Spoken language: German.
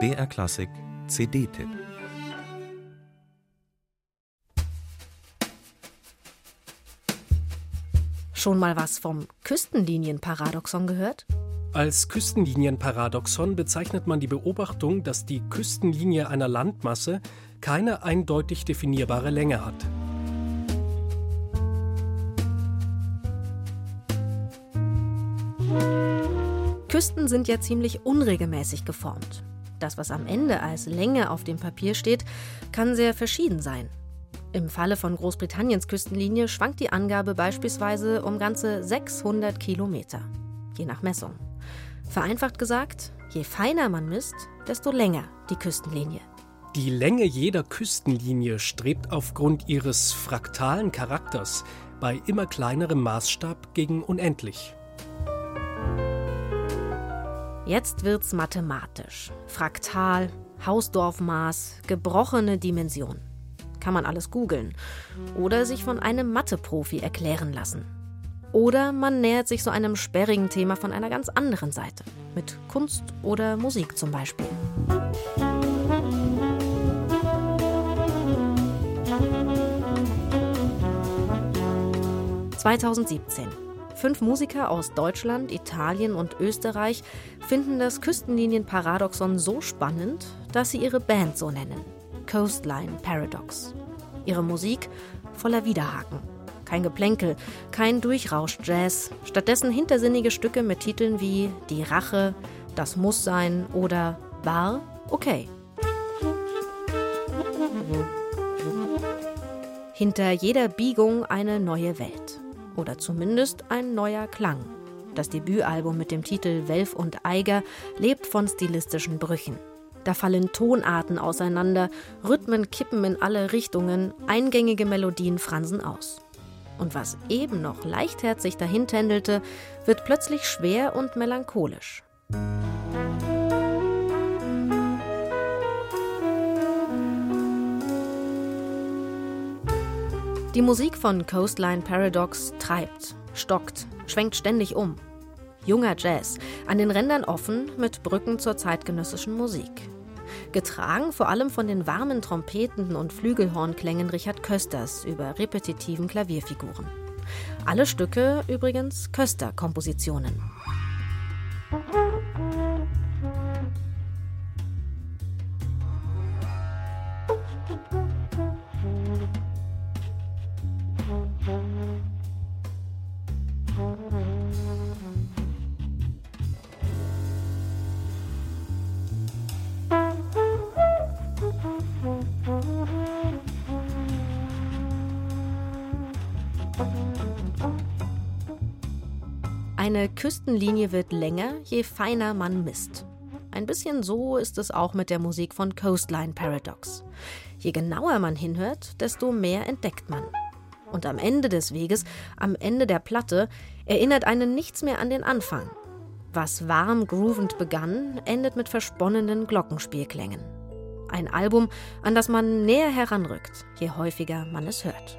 BR Klassik CD-Tipp Schon mal was vom Küstenlinienparadoxon gehört? Als Küstenlinienparadoxon bezeichnet man die Beobachtung, dass die Küstenlinie einer Landmasse keine eindeutig definierbare Länge hat. Küsten sind ja ziemlich unregelmäßig geformt. Das, was am Ende als Länge auf dem Papier steht, kann sehr verschieden sein. Im Falle von Großbritanniens Küstenlinie schwankt die Angabe beispielsweise um ganze 600 Kilometer, je nach Messung. Vereinfacht gesagt, je feiner man misst, desto länger die Küstenlinie. Die Länge jeder Küstenlinie strebt aufgrund ihres fraktalen Charakters bei immer kleinerem Maßstab gegen unendlich. Jetzt wird's mathematisch. Fraktal, Hausdorfmaß, gebrochene Dimension kann man alles googeln. Oder sich von einem Mathe-Profi erklären lassen. Oder man nähert sich so einem sperrigen Thema von einer ganz anderen Seite. Mit Kunst oder Musik zum Beispiel. (2017) Fünf Musiker aus Deutschland, Italien und Österreich finden das Küstenlinienparadoxon so spannend, dass sie ihre Band so nennen. Coastline Paradox. Ihre Musik voller Widerhaken. Kein Geplänkel, kein Durchrausch-Jazz, stattdessen hintersinnige Stücke mit Titeln wie Die Rache, Das muss sein oder War okay. Hinter jeder Biegung eine neue Welt. Oder zumindest ein neuer Klang. Das Debütalbum mit dem Titel Welf und Eiger lebt von stilistischen Brüchen. Da fallen Tonarten auseinander, Rhythmen kippen in alle Richtungen, eingängige Melodien fransen aus. Und was eben noch leichtherzig dahintändelte, wird plötzlich schwer und melancholisch. Die Musik von Coastline Paradox treibt, stockt, schwenkt ständig um. Junger Jazz, an den Rändern offen mit Brücken zur zeitgenössischen Musik getragen vor allem von den warmen Trompeten und Flügelhornklängen Richard Kösters über repetitiven Klavierfiguren. Alle Stücke übrigens Köster-Kompositionen. Eine Küstenlinie wird länger, je feiner man misst. Ein bisschen so ist es auch mit der Musik von Coastline Paradox. Je genauer man hinhört, desto mehr entdeckt man. Und am Ende des Weges, am Ende der Platte, erinnert einen nichts mehr an den Anfang. Was warm groovend begann, endet mit versponnenen Glockenspielklängen. Ein Album, an das man näher heranrückt, je häufiger man es hört.